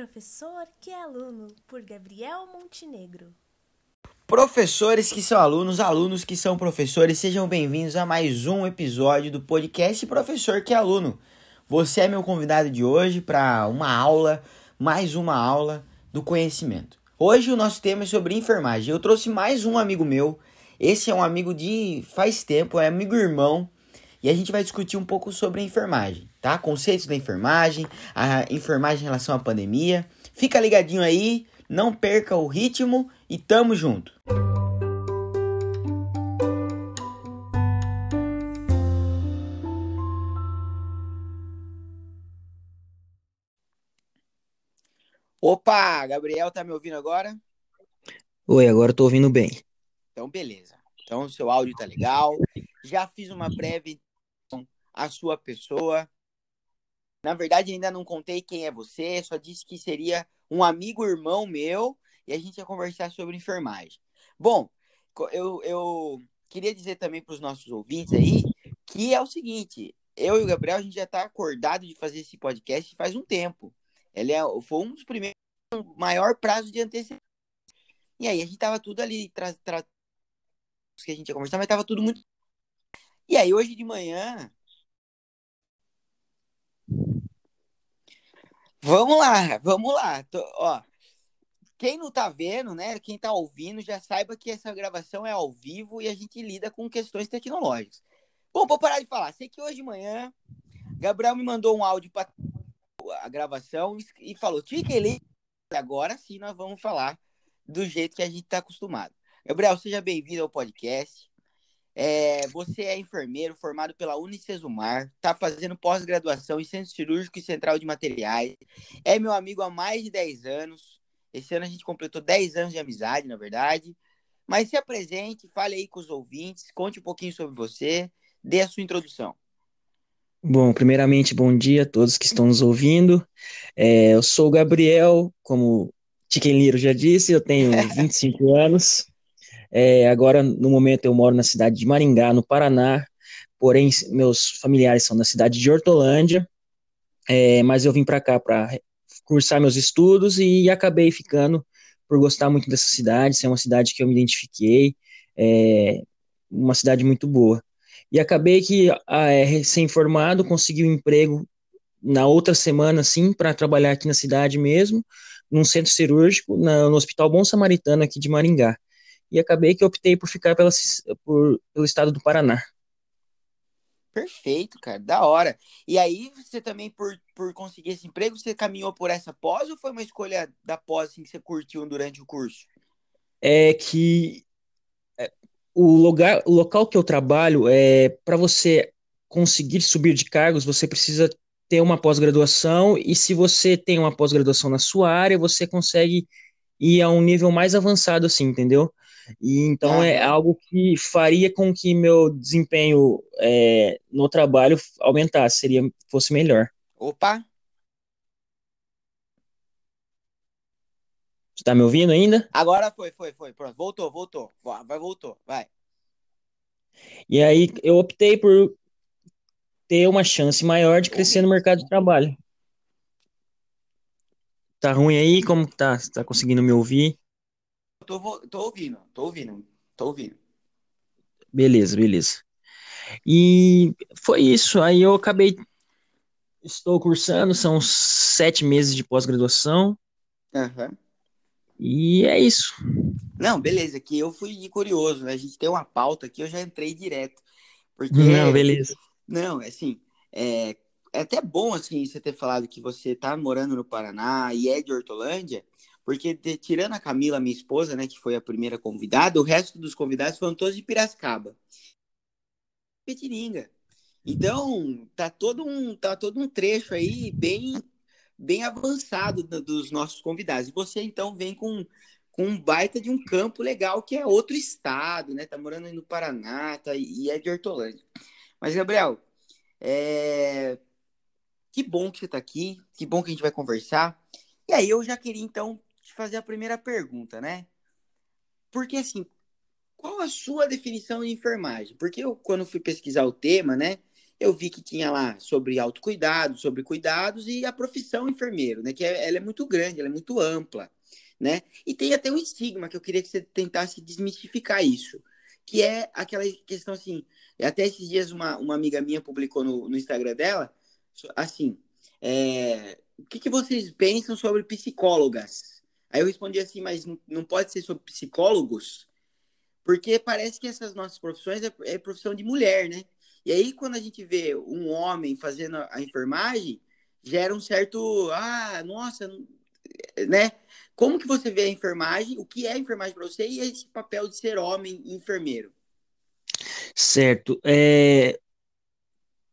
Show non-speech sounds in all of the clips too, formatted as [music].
Professor que é aluno, por Gabriel Montenegro. Professores que são alunos, alunos que são professores, sejam bem-vindos a mais um episódio do podcast Professor que é aluno. Você é meu convidado de hoje para uma aula, mais uma aula do conhecimento. Hoje o nosso tema é sobre enfermagem. Eu trouxe mais um amigo meu. Esse é um amigo de faz tempo, é amigo irmão e a gente vai discutir um pouco sobre enfermagem, tá? Conceitos da enfermagem, a enfermagem em relação à pandemia. Fica ligadinho aí, não perca o ritmo e tamo junto. Opa, Gabriel, tá me ouvindo agora? Oi, agora tô ouvindo bem. Então, beleza. Então, seu áudio tá legal. Já fiz uma prévia a sua pessoa. Na verdade, ainda não contei quem é você, só disse que seria um amigo irmão meu e a gente ia conversar sobre enfermagem. Bom, eu, eu queria dizer também para os nossos ouvintes aí que é o seguinte: eu e o Gabriel, a gente já está acordado de fazer esse podcast faz um tempo. Ele é, foi um dos primeiros, maior prazo de antecedência. E aí, a gente tava tudo ali, tra, tra, que a gente ia conversar, mas tava tudo muito. E aí, hoje de manhã, Vamos lá, vamos lá. Tô, ó, quem não tá vendo, né? Quem tá ouvindo, já saiba que essa gravação é ao vivo e a gente lida com questões tecnológicas. Bom, vou parar de falar. Sei que hoje de manhã, Gabriel me mandou um áudio para a gravação e falou: Tica, ele. Agora sim nós vamos falar do jeito que a gente tá acostumado. Gabriel, seja bem-vindo ao podcast. É, você é enfermeiro formado pela Unicesumar, está fazendo pós-graduação em Centro Cirúrgico e Central de Materiais. É meu amigo há mais de 10 anos. Esse ano a gente completou 10 anos de amizade, na verdade. Mas se apresente, fale aí com os ouvintes, conte um pouquinho sobre você, dê a sua introdução. Bom, primeiramente, bom dia a todos que estão nos ouvindo. É, eu sou o Gabriel, como Tiquem Liro já disse, eu tenho [laughs] 25 anos. É, agora, no momento, eu moro na cidade de Maringá, no Paraná, porém, meus familiares são da cidade de Hortolândia, é, mas eu vim para cá para cursar meus estudos e acabei ficando por gostar muito dessa cidade, ser uma cidade que eu me identifiquei, é, uma cidade muito boa. E acabei que, é, recém-formado, consegui um emprego na outra semana, assim, para trabalhar aqui na cidade mesmo, num centro cirúrgico, na, no Hospital Bom Samaritano aqui de Maringá e acabei que optei por ficar pela, por, pelo estado do Paraná. Perfeito, cara, da hora. E aí, você também, por, por conseguir esse emprego, você caminhou por essa pós ou foi uma escolha da pós assim, que você curtiu durante o curso? É que é, o, lugar, o local que eu trabalho, é para você conseguir subir de cargos, você precisa ter uma pós-graduação, e se você tem uma pós-graduação na sua área, você consegue ir a um nível mais avançado, assim, entendeu? E então é algo que faria com que meu desempenho é, no trabalho aumentasse, seria fosse melhor. Opa! Você tá me ouvindo ainda? Agora foi, foi, foi. Pronto, voltou, voltou. Vai, voltou, vai. E aí eu optei por ter uma chance maior de crescer no mercado de trabalho. Tá ruim aí? Como tá? Você tá conseguindo me ouvir? Tô, tô ouvindo, tô ouvindo, tô ouvindo. Beleza, beleza. E foi isso. Aí eu acabei. Estou cursando, são sete meses de pós-graduação. Uhum. E é isso. Não, beleza, que eu fui curioso, né? A gente tem uma pauta aqui, eu já entrei direto. Porque. Não, beleza. Não, assim, é, é até bom assim você ter falado que você tá morando no Paraná e é de Hortolândia, porque de, tirando a Camila, minha esposa, né, que foi a primeira convidada, o resto dos convidados foram todos de Piracicaba. Petininga. Então, tá todo um, tá todo um trecho aí bem bem avançado dos nossos convidados. E você então vem com, com um baita de um campo legal que é outro estado, né? Tá morando aí no Paraná, tá, e é de Hortolândia. Mas Gabriel, é... que bom que você tá aqui, que bom que a gente vai conversar. E aí eu já queria então te fazer a primeira pergunta, né? Porque assim, qual a sua definição de enfermagem? Porque eu, quando fui pesquisar o tema, né? eu vi que tinha lá sobre autocuidado, sobre cuidados e a profissão enfermeiro, né? Que é, ela é muito grande, ela é muito ampla, né? E tem até um estigma que eu queria que você tentasse desmistificar isso, que é aquela questão assim, até esses dias uma, uma amiga minha publicou no, no Instagram dela, assim, é, o que, que vocês pensam sobre psicólogas? Aí eu respondi assim, mas não pode ser sobre psicólogos? Porque parece que essas nossas profissões é, é profissão de mulher, né? E aí, quando a gente vê um homem fazendo a enfermagem, gera um certo. Ah, nossa, né? Como que você vê a enfermagem? O que é a enfermagem para você e esse papel de ser homem enfermeiro? Certo. É...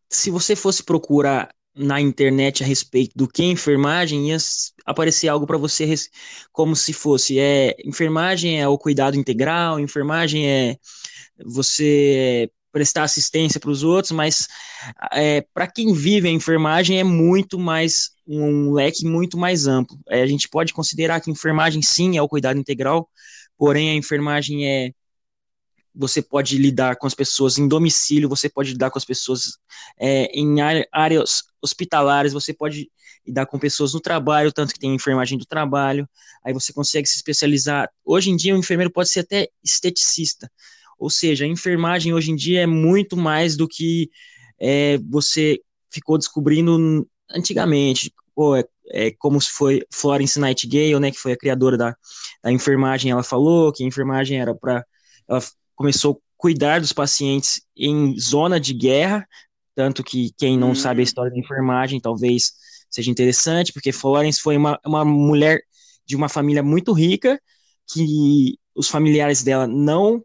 Se você fosse procurar na internet a respeito do que é enfermagem, ia aparecer algo para você como se fosse é enfermagem é o cuidado integral, enfermagem é você prestar assistência para os outros, mas é, para quem vive a enfermagem é muito mais um leque muito mais amplo. É, a gente pode considerar que enfermagem sim é o cuidado integral, porém a enfermagem é você pode lidar com as pessoas em domicílio, você pode lidar com as pessoas é, em áreas hospitalares, você pode lidar com pessoas no trabalho, tanto que tem enfermagem do trabalho, aí você consegue se especializar. Hoje em dia, o enfermeiro pode ser até esteticista, ou seja, a enfermagem hoje em dia é muito mais do que é, você ficou descobrindo antigamente. Pô, é, é, como foi Florence Nightingale, né, que foi a criadora da, da enfermagem, ela falou que a enfermagem era para ela começou a cuidar dos pacientes em zona de guerra, tanto que quem não hum. sabe a história da enfermagem talvez seja interessante, porque Florence foi uma, uma mulher de uma família muito rica, que os familiares dela não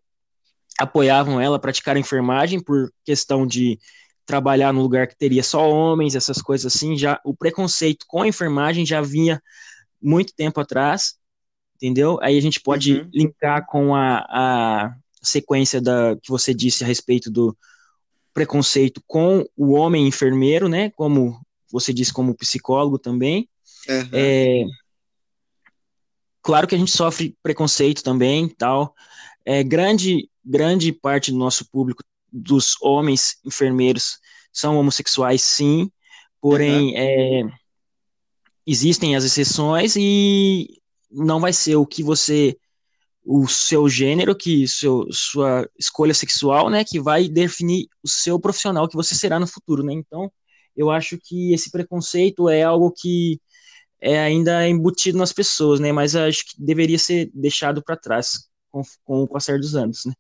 apoiavam ela a praticar a enfermagem por questão de trabalhar no lugar que teria só homens, essas coisas assim, já o preconceito com a enfermagem já vinha muito tempo atrás, entendeu? Aí a gente pode uhum. linkar com a, a sequência da que você disse a respeito do preconceito com o homem enfermeiro, né? Como você disse, como psicólogo também. Uhum. É, claro que a gente sofre preconceito também, tal. É, grande grande parte do nosso público dos homens enfermeiros são homossexuais, sim. Porém, uhum. é, existem as exceções e não vai ser o que você o seu gênero, que seu, sua escolha sexual, né, que vai definir o seu profissional que você será no futuro, né? Então, eu acho que esse preconceito é algo que é ainda embutido nas pessoas, né? Mas acho que deveria ser deixado para trás com, com o passar dos anos, né?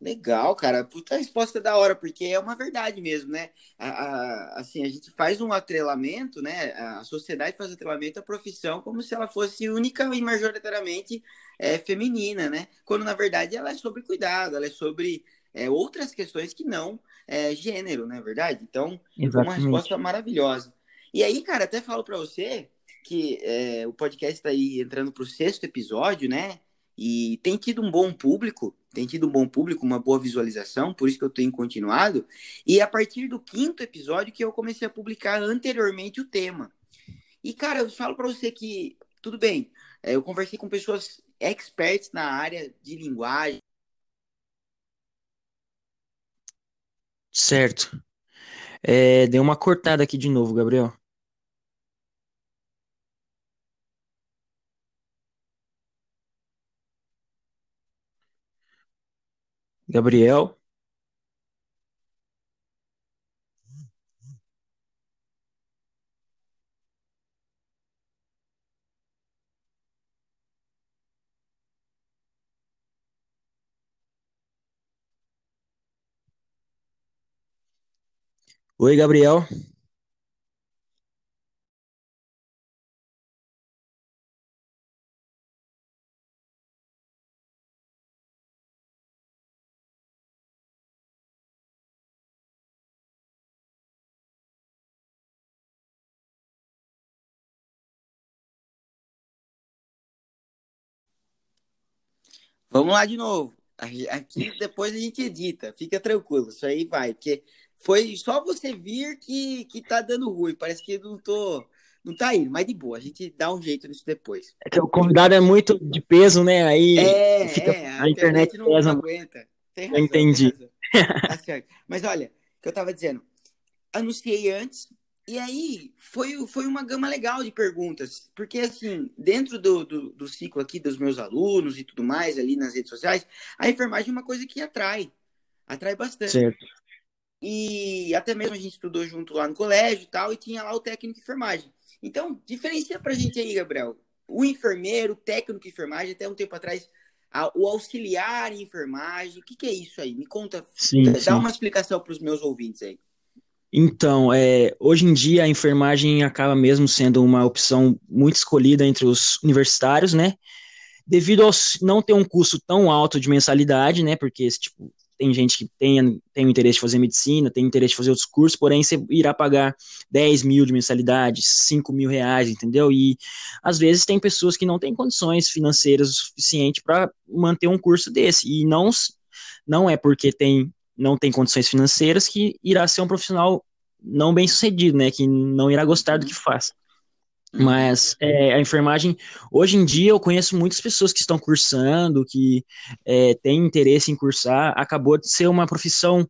Legal, cara. Puta resposta da hora, porque é uma verdade mesmo, né? A, a, assim, a gente faz um atrelamento, né? A sociedade faz atrelamento à profissão como se ela fosse única e majoritariamente é, feminina, né? Quando na verdade ela é sobre cuidado, ela é sobre é, outras questões que não é, gênero, não é verdade? Então, Exatamente. uma resposta maravilhosa. E aí, cara, até falo para você que é, o podcast está aí entrando para o sexto episódio, né? E tem tido um bom público, tem tido um bom público, uma boa visualização, por isso que eu tenho continuado. E a partir do quinto episódio que eu comecei a publicar anteriormente o tema. E, cara, eu falo para você que, tudo bem, é, eu conversei com pessoas experts na área de linguagem. Certo. É, deu uma cortada aqui de novo, Gabriel. Gabriel. Oi, Gabriel. Vamos lá de novo. Aqui depois a gente edita, fica tranquilo, isso aí vai, porque foi só você vir que, que tá dando ruim. Parece que não tô. Não tá indo, mas de boa, a gente dá um jeito nisso depois. É que o convidado é muito de peso, né? Aí é, fica, é a, a, internet, internet não, pesa. não aguenta. Razão, entendi. Tá. Mas olha, o que eu tava dizendo, anunciei antes, e aí foi, foi uma gama legal de perguntas, porque assim, dentro do, do, do, ciclo aqui dos meus alunos e tudo mais, ali nas redes sociais, a enfermagem é uma coisa que atrai, atrai bastante. Certo. E até mesmo a gente estudou junto lá no colégio e tal, e tinha lá o técnico de enfermagem. Então, diferencia pra gente aí, Gabriel. O enfermeiro, o técnico de enfermagem, até um tempo atrás, o auxiliar em enfermagem, o que, que é isso aí? Me conta, sim, dá sim. uma explicação para os meus ouvintes aí. Então, é, hoje em dia a enfermagem acaba mesmo sendo uma opção muito escolhida entre os universitários, né? Devido a não ter um custo tão alto de mensalidade, né? Porque tipo, tem gente que tem, tem o interesse de fazer medicina, tem interesse de fazer outros cursos, porém você irá pagar 10 mil de mensalidade, 5 mil reais, entendeu? E às vezes tem pessoas que não têm condições financeiras o suficiente para manter um curso desse. E não, não é porque tem não tem condições financeiras, que irá ser um profissional não bem sucedido, né? Que não irá gostar do que faz. Mas é, a enfermagem, hoje em dia, eu conheço muitas pessoas que estão cursando, que é, têm interesse em cursar. Acabou de ser uma profissão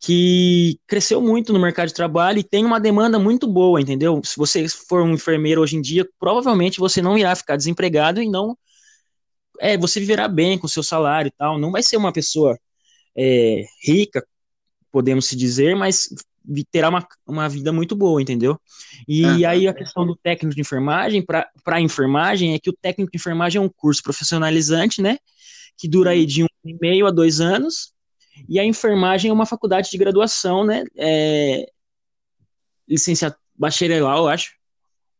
que cresceu muito no mercado de trabalho e tem uma demanda muito boa, entendeu? Se você for um enfermeiro hoje em dia, provavelmente você não irá ficar desempregado e não. É, você viverá bem com o seu salário e tal. Não vai ser uma pessoa é, rica, podemos se dizer, mas terá uma, uma vida muito boa, entendeu? E uhum. aí a questão do técnico de enfermagem, para a enfermagem, é que o técnico de enfermagem é um curso profissionalizante, né? Que dura aí de um e meio a dois anos, e a enfermagem é uma faculdade de graduação, né? É, licenciatura bacharelal, eu acho.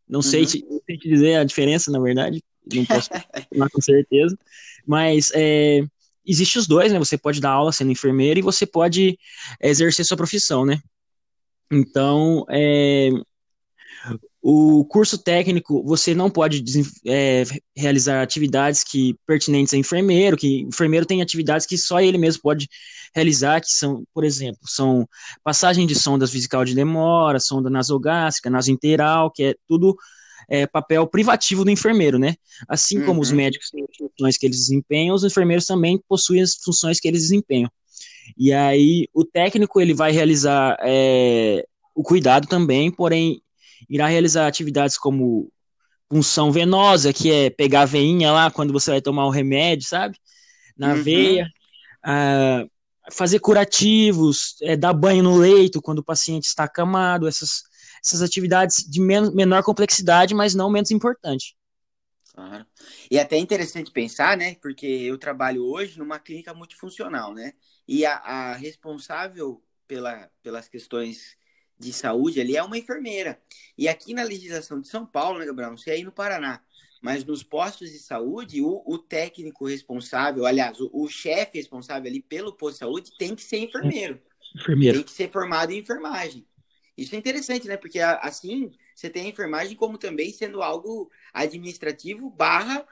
Não sei, uhum. te, te dizer a diferença, na verdade, não posso [laughs] falar com certeza, mas é, existe os dois, né? Você pode dar aula sendo enfermeiro e você pode exercer sua profissão, né? Então, é, o curso técnico, você não pode é, realizar atividades que pertinentes a enfermeiro, que enfermeiro tem atividades que só ele mesmo pode realizar, que são, por exemplo, são passagem de sondas vesical de demora, sonda nasogástrica, nasointeral, que é tudo é, papel privativo do enfermeiro, né? Assim como uhum. os médicos têm funções que eles desempenham, os enfermeiros também possuem as funções que eles desempenham. E aí o técnico ele vai realizar é, o cuidado também, porém irá realizar atividades como punção venosa, que é pegar a veinha lá quando você vai tomar o remédio, sabe? Na uhum. veia. Ah, fazer curativos, é, dar banho no leito quando o paciente está acamado, essas, essas atividades de men menor complexidade, mas não menos importante. Claro. E é até interessante pensar, né? Porque eu trabalho hoje numa clínica multifuncional, né? E a, a responsável pela, pelas questões de saúde ali é uma enfermeira. E aqui na legislação de São Paulo, né, Gabriel? Não sei aí no Paraná, mas nos postos de saúde, o, o técnico responsável, aliás, o, o chefe responsável ali pelo posto de saúde tem que ser enfermeiro. Enfermeiro. Tem que ser formado em enfermagem. Isso é interessante, né? Porque assim você tem a enfermagem como também sendo algo administrativo barra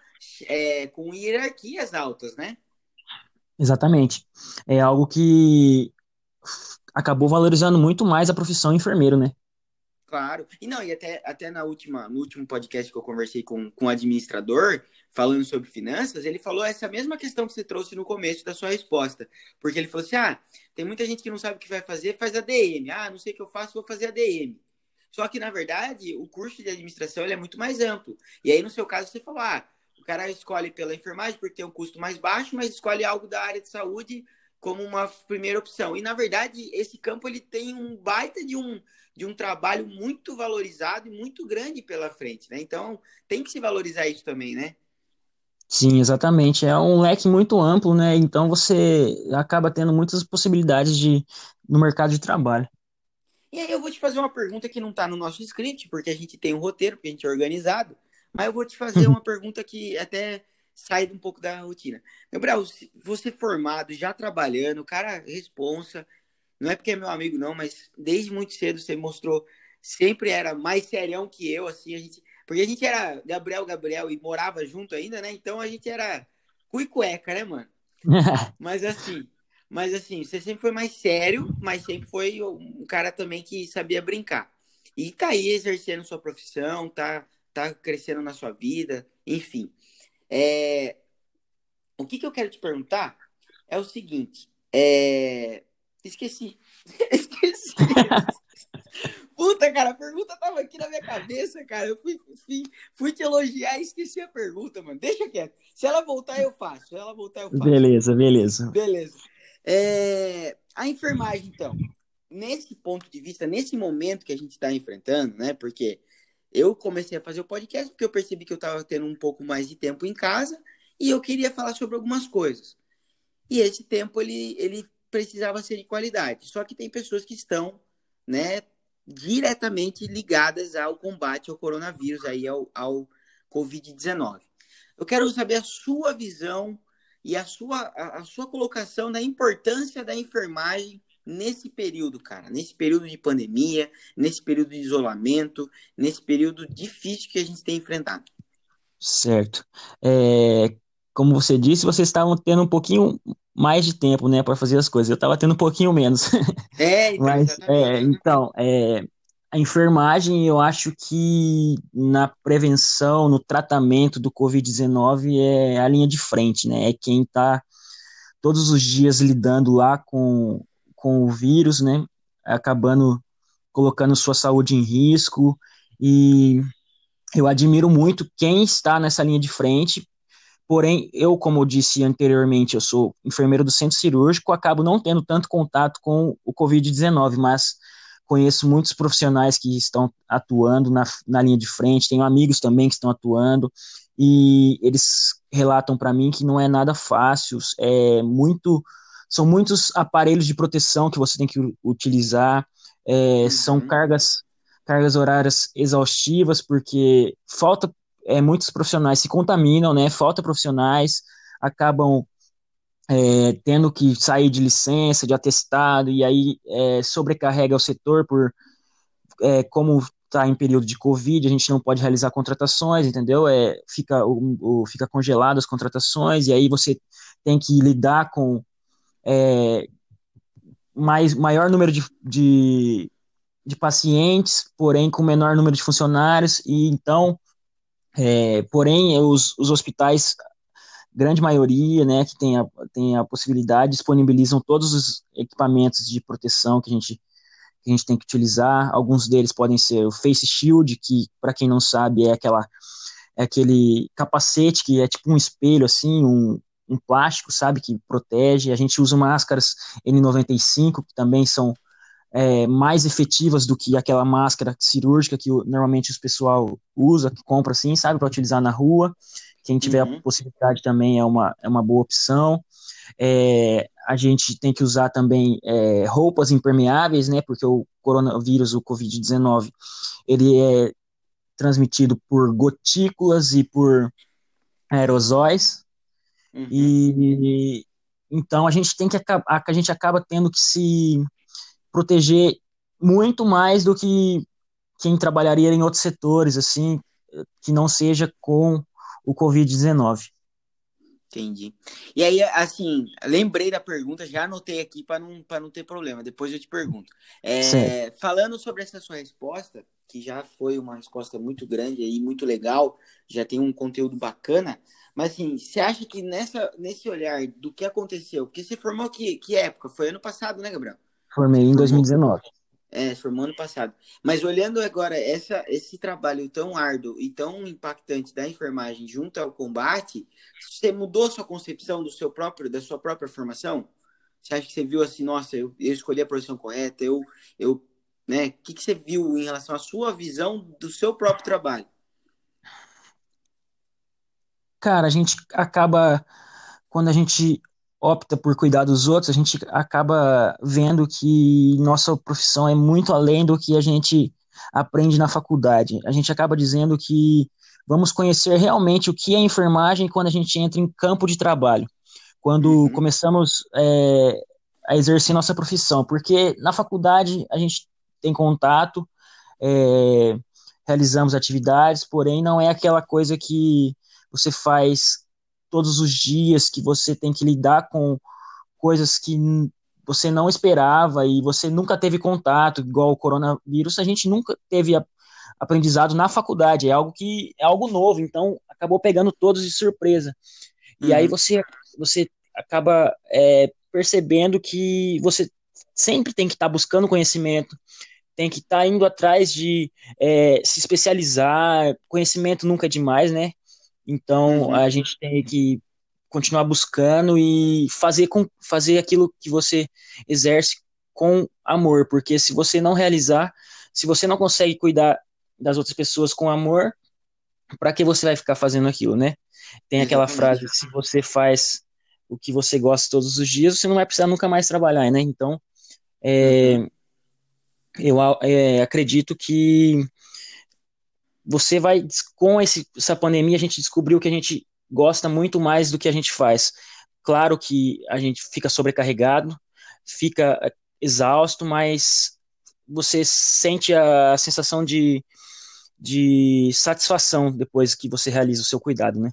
é, com hierarquias altas, né? Exatamente. É algo que acabou valorizando muito mais a profissão enfermeiro, né? Claro. E não, e até, até na última, no último podcast que eu conversei com, com o administrador, falando sobre finanças, ele falou essa mesma questão que você trouxe no começo da sua resposta. Porque ele falou assim: ah, tem muita gente que não sabe o que vai fazer, faz ADM. Ah, não sei o que eu faço, vou fazer ADM. Só que, na verdade, o curso de administração é muito mais amplo. E aí, no seu caso, você falou: ah, o cara escolhe pela enfermagem porque tem um custo mais baixo, mas escolhe algo da área de saúde como uma primeira opção. E, na verdade, esse campo ele tem um baita de um de um trabalho muito valorizado e muito grande pela frente, né? Então, tem que se valorizar isso também, né? Sim, exatamente. É um leque muito amplo, né? Então você acaba tendo muitas possibilidades de no mercado de trabalho. E aí eu vou te fazer uma pergunta que não está no nosso script, porque a gente tem um roteiro, porque a gente é organizado, mas eu vou te fazer uma pergunta que até sai um pouco da rotina. Gabriel, você formado, já trabalhando, cara responsa, não é porque é meu amigo, não, mas desde muito cedo você mostrou. Sempre era mais serião que eu, assim, a gente. Porque a gente era Gabriel, Gabriel e morava junto ainda, né? Então a gente era cu e cueca, né, mano? [laughs] mas assim, mas assim, você sempre foi mais sério, mas sempre foi um cara também que sabia brincar. E tá aí exercendo sua profissão, tá, tá crescendo na sua vida, enfim. É... O que, que eu quero te perguntar é o seguinte: é... Esqueci. [laughs] Esqueci. Puta, cara, a pergunta tava aqui na minha cabeça, cara. Eu fui, fui, fui te elogiar e esqueci a pergunta, mano. Deixa quieto. Se ela voltar, eu faço. Se ela voltar, eu faço. Beleza, beleza. Beleza. É, a enfermagem, então, nesse ponto de vista, nesse momento que a gente está enfrentando, né? Porque eu comecei a fazer o podcast porque eu percebi que eu estava tendo um pouco mais de tempo em casa e eu queria falar sobre algumas coisas. E esse tempo ele, ele precisava ser de qualidade. Só que tem pessoas que estão, né, diretamente ligadas ao combate ao coronavírus, aí ao, ao Covid-19. Eu quero saber a sua visão e a sua, a, a sua colocação da importância da enfermagem nesse período, cara, nesse período de pandemia, nesse período de isolamento, nesse período difícil que a gente tem enfrentado. Certo. É, como você disse, vocês estavam tendo um pouquinho mais de tempo, né, para fazer as coisas. Eu estava tendo um pouquinho menos. [laughs] É, então, Mas, é, então, é, a enfermagem, eu acho que na prevenção, no tratamento do Covid-19 é a linha de frente, né? É quem está todos os dias lidando lá com, com o vírus, né? Acabando colocando sua saúde em risco. E eu admiro muito quem está nessa linha de frente. Porém, eu, como eu disse anteriormente, eu sou enfermeiro do centro cirúrgico, acabo não tendo tanto contato com o Covid-19, mas conheço muitos profissionais que estão atuando na, na linha de frente, tenho amigos também que estão atuando, e eles relatam para mim que não é nada fácil, é muito, são muitos aparelhos de proteção que você tem que utilizar, é, uhum. são cargas, cargas horárias exaustivas, porque falta, é, muitos profissionais se contaminam, né, falta profissionais, acabam é, tendo que sair de licença, de atestado, e aí é, sobrecarrega o setor por é, como está em período de Covid, a gente não pode realizar contratações, entendeu? É, fica, o, o, fica congelado as contratações, e aí você tem que lidar com é, mais, maior número de, de, de, pacientes, porém com menor número de funcionários, e então, é, porém, os, os hospitais grande maioria, né, que tem a, tem a possibilidade, disponibilizam todos os equipamentos de proteção que a gente que a gente tem que utilizar. Alguns deles podem ser o face shield, que para quem não sabe é aquela é aquele capacete que é tipo um espelho assim, um, um plástico, sabe, que protege. A gente usa máscaras N95 que também são é, mais efetivas do que aquela máscara cirúrgica que normalmente os pessoal usa, que compra assim, sabe, para utilizar na rua. Quem tiver uhum. a possibilidade também é uma, é uma boa opção. É, a gente tem que usar também é, roupas impermeáveis, né? Porque o coronavírus, o Covid-19, ele é transmitido por gotículas e por aerosóis. Uhum. E então a gente tem que a gente acaba tendo que se proteger muito mais do que quem trabalharia em outros setores, assim, que não seja com o Covid-19. Entendi. E aí, assim, lembrei da pergunta, já anotei aqui para não, não ter problema, depois eu te pergunto. É, falando sobre essa sua resposta, que já foi uma resposta muito grande aí, muito legal, já tem um conteúdo bacana, mas assim, você acha que nessa, nesse olhar do que aconteceu, porque você formou que, que época? Foi ano passado, né, Gabriel? Formei em 2019. É, formou ano passado. Mas olhando agora essa, esse trabalho tão árduo e tão impactante da enfermagem junto ao combate, você mudou sua concepção do seu próprio, da sua própria formação? Você acha que você viu assim, nossa, eu, eu escolhi a profissão correta, eu, eu, né? O que, que você viu em relação à sua visão do seu próprio trabalho? Cara, a gente acaba quando a gente opta por cuidar dos outros, a gente acaba vendo que nossa profissão é muito além do que a gente aprende na faculdade. A gente acaba dizendo que vamos conhecer realmente o que é enfermagem quando a gente entra em campo de trabalho, quando uhum. começamos é, a exercer nossa profissão, porque na faculdade a gente tem contato, é, realizamos atividades, porém não é aquela coisa que você faz todos os dias, que você tem que lidar com coisas que você não esperava e você nunca teve contato, igual o coronavírus, a gente nunca teve aprendizado na faculdade, é algo que é algo novo, então acabou pegando todos de surpresa. E uhum. aí você, você acaba é, percebendo que você sempre tem que estar tá buscando conhecimento, tem que estar tá indo atrás de é, se especializar, conhecimento nunca é demais, né? Então uhum. a gente tem que continuar buscando e fazer, com, fazer aquilo que você exerce com amor, porque se você não realizar, se você não consegue cuidar das outras pessoas com amor, para que você vai ficar fazendo aquilo, né? Tem aquela frase: se você faz o que você gosta todos os dias, você não vai precisar nunca mais trabalhar, né? Então, é, uhum. eu é, acredito que você vai, com esse, essa pandemia, a gente descobriu que a gente gosta muito mais do que a gente faz. Claro que a gente fica sobrecarregado, fica é, exausto, mas você sente a sensação de, de satisfação depois que você realiza o seu cuidado, né?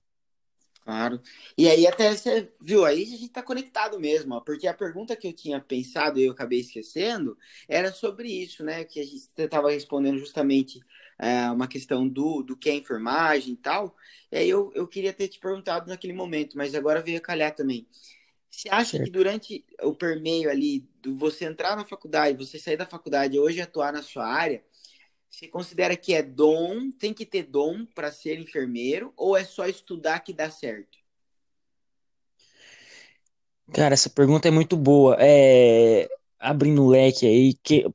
Claro. E aí até você viu, aí a gente tá conectado mesmo, ó, porque a pergunta que eu tinha pensado e eu acabei esquecendo era sobre isso, né? Que a gente estava respondendo justamente é, uma questão do, do que é enfermagem e tal. E aí eu, eu queria ter te perguntado naquele momento, mas agora veio a calhar também. Você acha certo. que durante o permeio ali, do você entrar na faculdade, você sair da faculdade e hoje atuar na sua área, você considera que é dom, tem que ter dom para ser enfermeiro, ou é só estudar que dá certo? Cara, essa pergunta é muito boa. É, abrindo o leque aí, que,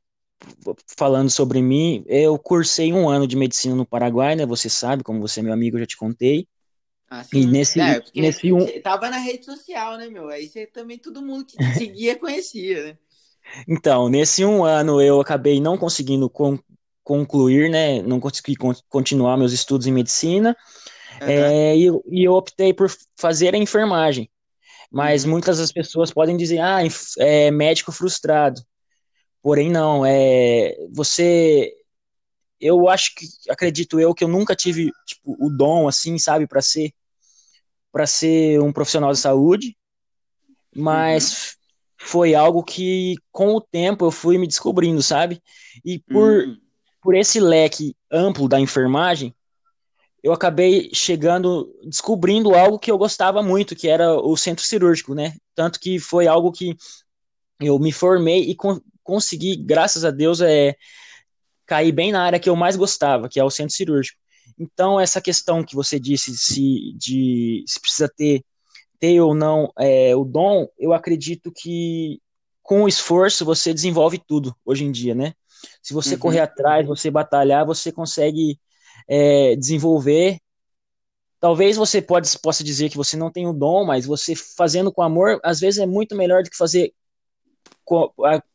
falando sobre mim, eu cursei um ano de medicina no Paraguai, né? Você sabe, como você é meu amigo, eu já te contei. Ah, e nesse, é, nesse um... tava na rede social, né, meu? Aí você também, todo mundo que te [laughs] seguia conhecia, né? Então, nesse um ano eu acabei não conseguindo con concluir, né? Não consegui con continuar meus estudos em medicina. Uhum. É, e, e, eu optei por fazer a enfermagem. Mas uhum. muitas das pessoas podem dizer, ah, é médico frustrado. Porém, não, é você. Eu acho que, acredito eu, que eu nunca tive tipo, o dom, assim, sabe, para ser para ser um profissional de saúde, mas uhum. foi algo que, com o tempo, eu fui me descobrindo, sabe? E por, uhum. por esse leque amplo da enfermagem, eu acabei chegando, descobrindo algo que eu gostava muito, que era o centro cirúrgico, né? Tanto que foi algo que eu me formei e consegui, graças a Deus, é, cair bem na área que eu mais gostava, que é o centro cirúrgico. Então, essa questão que você disse se, de, se precisa ter, ter ou não é, o dom, eu acredito que com o esforço você desenvolve tudo hoje em dia, né? Se você uhum. correr atrás, você batalhar, você consegue é, desenvolver. Talvez você pode, possa dizer que você não tem o dom, mas você fazendo com amor, às vezes é muito melhor do que fazer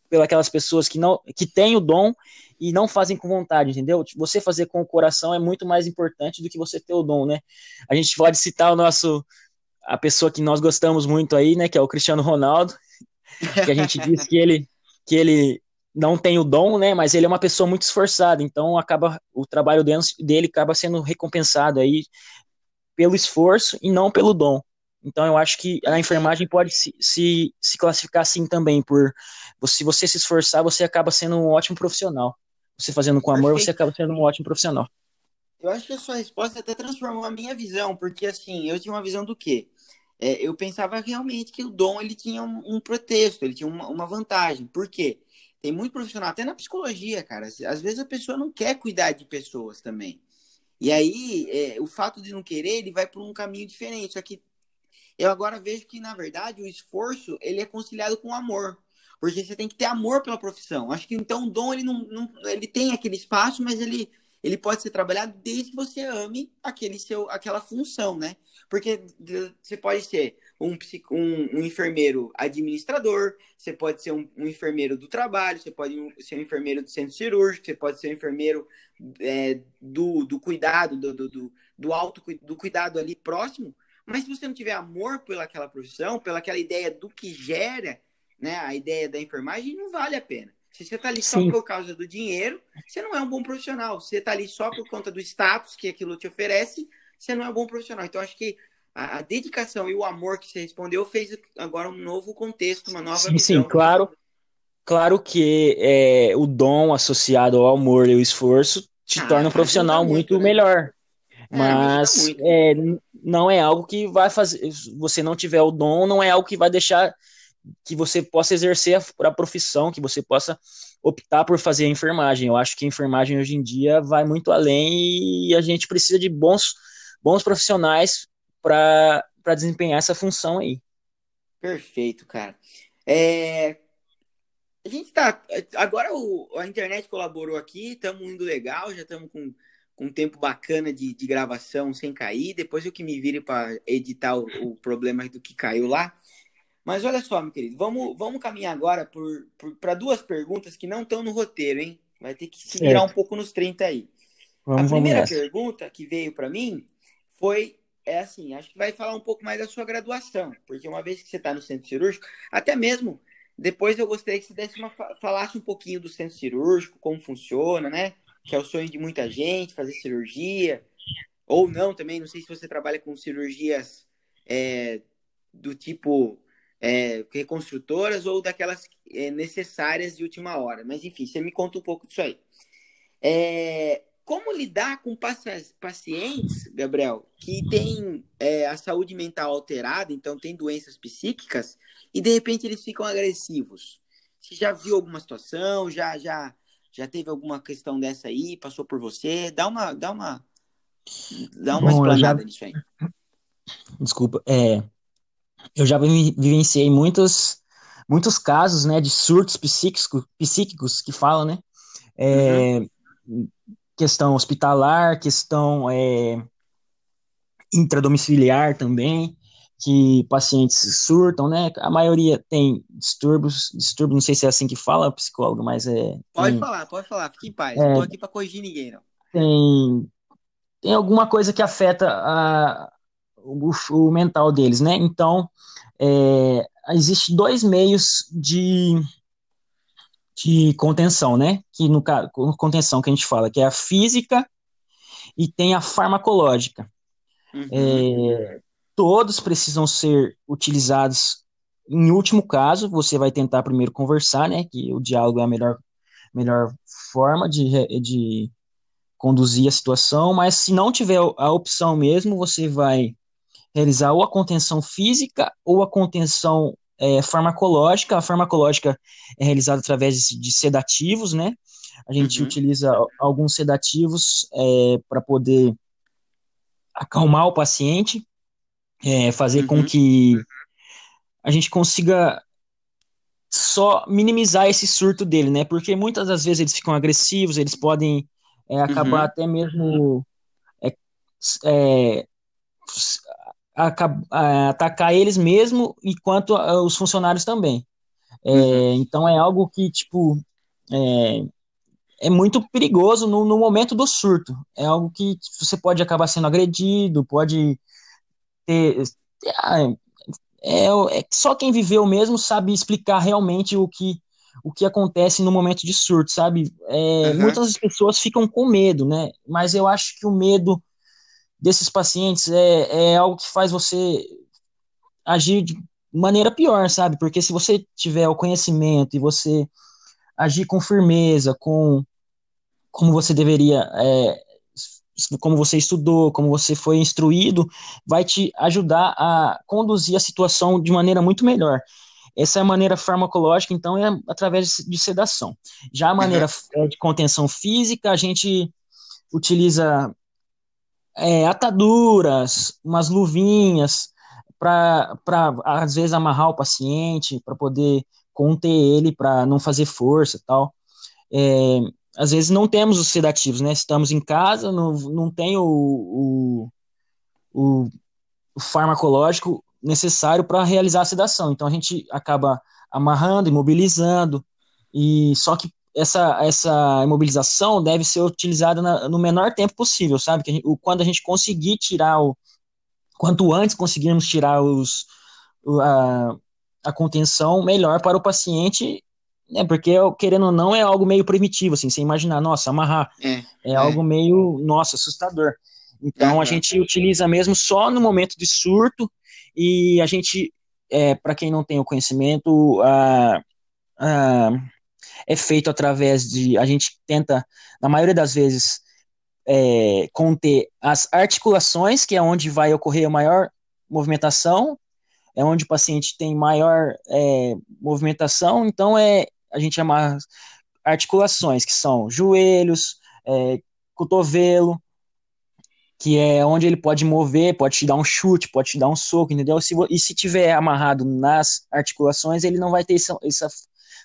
pelas pessoas que não que têm o dom e não fazem com vontade, entendeu? Você fazer com o coração é muito mais importante do que você ter o dom, né? A gente pode citar o nosso a pessoa que nós gostamos muito aí, né, que é o Cristiano Ronaldo, [laughs] que a gente diz que ele que ele não tem o dom, né? Mas ele é uma pessoa muito esforçada, então acaba o trabalho dele acaba sendo recompensado aí pelo esforço e não pelo dom. Então eu acho que a enfermagem pode se, se, se classificar assim também, por se você se esforçar, você acaba sendo um ótimo profissional. Você fazendo com amor, você acaba sendo um ótimo profissional. Eu acho que a sua resposta até transformou a minha visão, porque assim, eu tinha uma visão do quê? É, eu pensava realmente que o dom ele tinha um, um pretexto, ele tinha uma, uma vantagem. Por quê? Tem muito profissional, até na psicologia, cara. Às vezes a pessoa não quer cuidar de pessoas também. E aí, é, o fato de não querer, ele vai por um caminho diferente. Só que eu agora vejo que, na verdade, o esforço, ele é conciliado com o amor. Porque você tem que ter amor pela profissão. Acho que, então, o dom, ele, não, não ele tem aquele espaço, mas ele, ele pode ser trabalhado desde que você ame aquele seu, aquela função, né? Porque você pode ser um, um, um enfermeiro administrador, você pode ser um, um, enfermeiro do trabalho, você pode ser um enfermeiro do centro cirúrgico, você pode ser um enfermeiro é, do, do cuidado, do, do, do, do alto do cuidado ali próximo. Mas se você não tiver amor pelaquela profissão, pelaquela ideia do que gera, né, a ideia da enfermagem, não vale a pena. Se você está ali só por causa do dinheiro, você não é um bom profissional. Se você está ali só por conta do status que aquilo te oferece, você não é um bom profissional. Então, acho que a, dedicação e o amor que você respondeu fez agora um novo contexto, uma nova sim, visão. Sim, claro. Claro que é, o dom associado ao amor e ao esforço te ah, torna um profissional muito, muito né? melhor. É, Mas é, não é algo que vai fazer. Você não tiver o dom, não é algo que vai deixar que você possa exercer a, a profissão, que você possa optar por fazer a enfermagem. Eu acho que a enfermagem hoje em dia vai muito além e a gente precisa de bons, bons profissionais para desempenhar essa função aí. Perfeito, cara. É, a gente tá. Agora o, a internet colaborou aqui, estamos indo legal, já estamos com, com um tempo bacana de, de gravação sem cair. Depois eu que me vire para editar o, o, problema do que caiu lá. Mas olha só, meu querido, vamos, vamos caminhar agora para duas perguntas que não estão no roteiro, hein? Vai ter que se virar um pouco nos 30 aí. Vamos, a primeira pergunta que veio para mim foi é assim, acho que vai falar um pouco mais da sua graduação, porque uma vez que você está no centro cirúrgico, até mesmo depois eu gostaria que você desse uma, falasse um pouquinho do centro cirúrgico, como funciona, né? Que é o sonho de muita gente, fazer cirurgia. Ou não também, não sei se você trabalha com cirurgias é, do tipo é, reconstrutoras ou daquelas é, necessárias de última hora. Mas enfim, você me conta um pouco disso aí. É, como lidar com pacientes, Gabriel, que têm é, a saúde mental alterada, então tem doenças psíquicas, e de repente eles ficam agressivos? Você já viu alguma situação? Já, já, já teve alguma questão dessa aí? Passou por você? Dá uma, dá uma, dá uma Bom, explanada já... nisso aí. Desculpa, é, eu já vivenciei muitos, muitos casos, né, de surtos psíquicos, psíquicos que falam, né? É, uhum questão hospitalar, questão é, intradomiciliar também, que pacientes surtam, né? A maioria tem distúrbios, distúrbio, não sei se é assim que fala, psicólogo, mas é. Pode tem, falar, pode falar, fique em paz. É, não tô aqui para corrigir ninguém, não. Tem, tem alguma coisa que afeta a, o, o mental deles, né? Então, é, existe dois meios de de contenção, né? Que no caso, contenção que a gente fala, que é a física e tem a farmacológica. Uhum. É, todos precisam ser utilizados. Em último caso, você vai tentar primeiro conversar, né? Que o diálogo é a melhor, melhor forma de, de conduzir a situação, mas se não tiver a opção mesmo, você vai realizar ou a contenção física ou a contenção é, farmacológica. A farmacológica é realizada através de sedativos, né? A gente uhum. utiliza alguns sedativos é, para poder acalmar o paciente, é, fazer uhum. com que a gente consiga só minimizar esse surto dele, né? Porque muitas das vezes eles ficam agressivos, eles podem é, acabar uhum. até mesmo é, é, atacar eles mesmo e quanto os funcionários também. É, uhum. Então é algo que, tipo, é, é muito perigoso no, no, momento do surto. É algo que você pode acabar sendo agredido, pode ter. É, é, só quem viveu mesmo sabe explicar realmente o que, o que acontece no momento de surto, sabe? É, uhum. Muitas pessoas ficam com medo, né? Mas eu acho que o medo desses pacientes é, é algo que faz você agir de maneira pior, sabe? Porque se você tiver o conhecimento e você agir com firmeza, com como você deveria, é, como você estudou, como você foi instruído, vai te ajudar a conduzir a situação de maneira muito melhor. Essa é a maneira farmacológica, então, é através de sedação. Já a maneira uhum. de contenção física, a gente utiliza é, ataduras, umas luvinhas, para às vezes amarrar o paciente, para poder conter ele, para não fazer força tal. É, às vezes não temos os sedativos, né? Estamos em casa, não, não tem o, o, o, o farmacológico necessário para realizar a sedação. Então a gente acaba amarrando, imobilizando, e só que essa, essa imobilização deve ser utilizada na, no menor tempo possível, sabe? Que a gente, quando a gente conseguir tirar o. Quanto antes conseguirmos tirar os, a, a contenção, melhor para o paciente, né? Porque, querendo ou não, é algo meio primitivo, assim, você imaginar, nossa, amarrar. É, é, é. algo meio, nossa, assustador. Então, a gente utiliza mesmo só no momento de surto e a gente, é, para quem não tem o conhecimento, a, a é feito através de. A gente tenta, na maioria das vezes, é, conter as articulações, que é onde vai ocorrer a maior movimentação, é onde o paciente tem maior é, movimentação, então é a gente chama articulações, que são joelhos, é, cotovelo, que é onde ele pode mover, pode te dar um chute, pode te dar um soco, entendeu? Se, e se tiver amarrado nas articulações, ele não vai ter essa, essa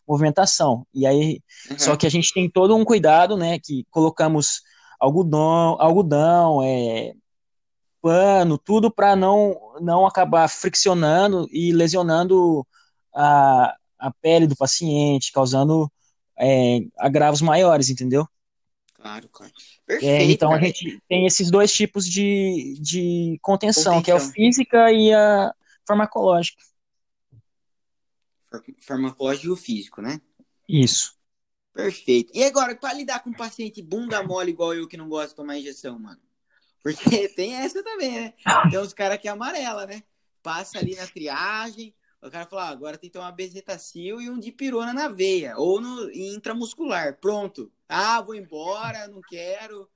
movimentação. E aí, uhum. só que a gente tem todo um cuidado, né? Que colocamos algodão, algodão, é, pano, tudo para não não acabar friccionando e lesionando a, a pele do paciente, causando é, agravos maiores, entendeu? Claro, claro. É, Perfeito, é, então cara. a gente tem esses dois tipos de, de contenção, contenção, que é a física e a farmacológica. Farmacológico e o físico, né? Isso. Perfeito. E agora, para lidar com um paciente bunda mole igual eu que não gosta de tomar injeção, mano? Porque [laughs] tem essa também, né? Tem os caras que é amarela, né? Passa ali na triagem, o cara fala, ah, agora tem que tomar bezetacil e um dipirona na veia, ou no intramuscular, pronto. Ah, vou embora, não quero,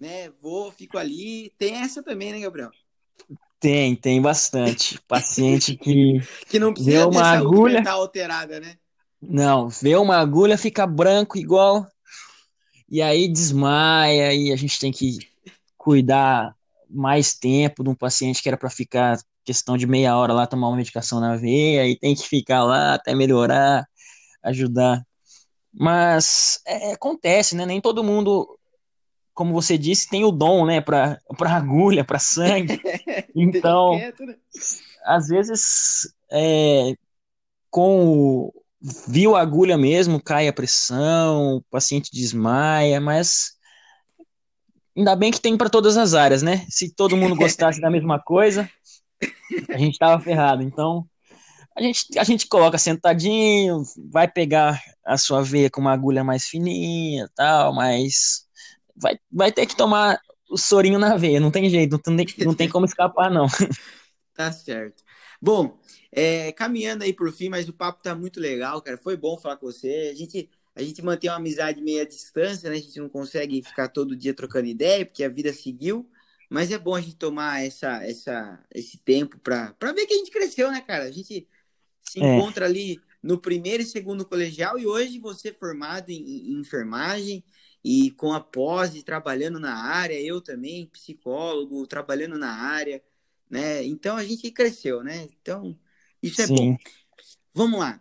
né? Vou, fico ali. Tem essa também, né, Gabriel? Tem, tem bastante. [laughs] Paciente que, que não precisa uma agulha alterada, né? Não, vê uma agulha, fica branco igual, e aí desmaia, e a gente tem que cuidar mais tempo de um paciente que era para ficar questão de meia hora lá tomar uma medicação na veia, e tem que ficar lá até melhorar, ajudar. Mas é, acontece, né? Nem todo mundo, como você disse, tem o dom, né, para [laughs] agulha, para sangue. [laughs] Então, às vezes, é, com o, viu a agulha mesmo, cai a pressão, o paciente desmaia, mas ainda bem que tem para todas as áreas, né? Se todo mundo [laughs] gostasse da mesma coisa, a gente tava ferrado. Então, a gente, a gente coloca sentadinho, vai pegar a sua veia com uma agulha mais fininha, tal, mas vai, vai ter que tomar o sorinho na veia, não tem jeito, não tem, não tem como escapar, não. [laughs] Tá certo. Bom, é, caminhando aí por fim, mas o papo tá muito legal, cara. Foi bom falar com você. A gente, a gente mantém uma amizade meio à distância, né? A gente não consegue ficar todo dia trocando ideia, porque a vida seguiu. Mas é bom a gente tomar essa, essa, esse tempo para ver que a gente cresceu, né, cara? A gente se é. encontra ali no primeiro e segundo colegial e hoje você formado em, em enfermagem e com a pós trabalhando na área, eu também, psicólogo, trabalhando na área, né? Então a gente cresceu, né? Então isso é Sim. bom. Vamos lá.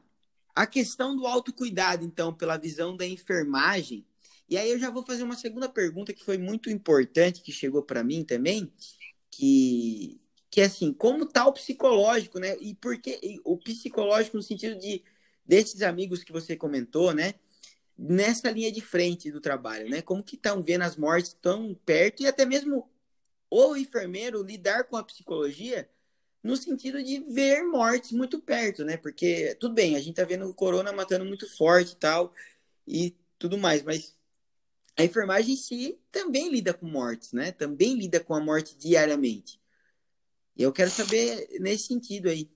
A questão do autocuidado, então, pela visão da enfermagem. E aí eu já vou fazer uma segunda pergunta que foi muito importante, que chegou para mim também, que, que é assim, como tá o psicológico, né? E por que o psicológico no sentido de desses amigos que você comentou, né? Nessa linha de frente do trabalho, né? Como que estão vendo as mortes tão perto e até mesmo o enfermeiro lidar com a psicologia no sentido de ver mortes muito perto, né? Porque, tudo bem, a gente tá vendo o corona matando muito forte e tal, e tudo mais, mas a enfermagem em si também lida com mortes, né? Também lida com a morte diariamente. E eu quero saber nesse sentido aí.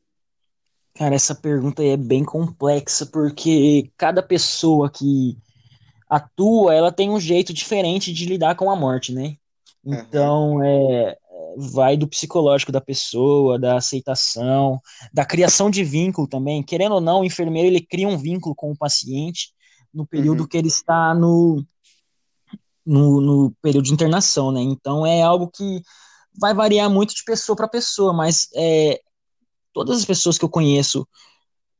Cara, essa pergunta aí é bem complexa, porque cada pessoa que atua, ela tem um jeito diferente de lidar com a morte, né? Então, uhum. é, vai do psicológico da pessoa, da aceitação, da criação de vínculo também. Querendo ou não, o enfermeiro ele cria um vínculo com o paciente no período uhum. que ele está no, no, no, período de internação, né? Então é algo que vai variar muito de pessoa para pessoa, mas é, todas as pessoas que eu conheço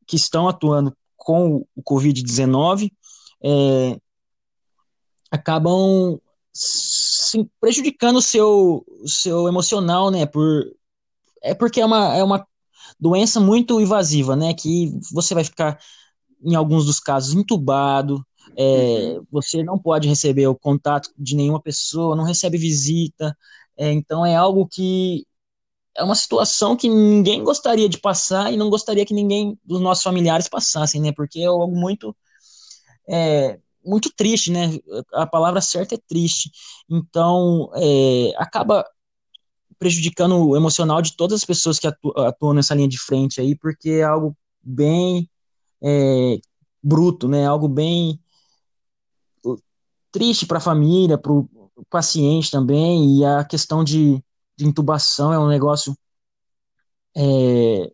que estão atuando com o Covid-19 é, acabam sim, prejudicando o seu, o seu emocional, né? Por, é porque é uma, é uma doença muito invasiva, né? Que você vai ficar, em alguns dos casos, entubado, é, uhum. você não pode receber o contato de nenhuma pessoa, não recebe visita, é, então é algo que é uma situação que ninguém gostaria de passar e não gostaria que ninguém dos nossos familiares passassem, né? Porque é algo muito é, muito triste, né? A palavra certa é triste. Então, é, acaba prejudicando o emocional de todas as pessoas que atu atuam nessa linha de frente aí, porque é algo bem é, bruto, né? Algo bem triste para a família, para o paciente também, e a questão de, de, intubação é um negócio é,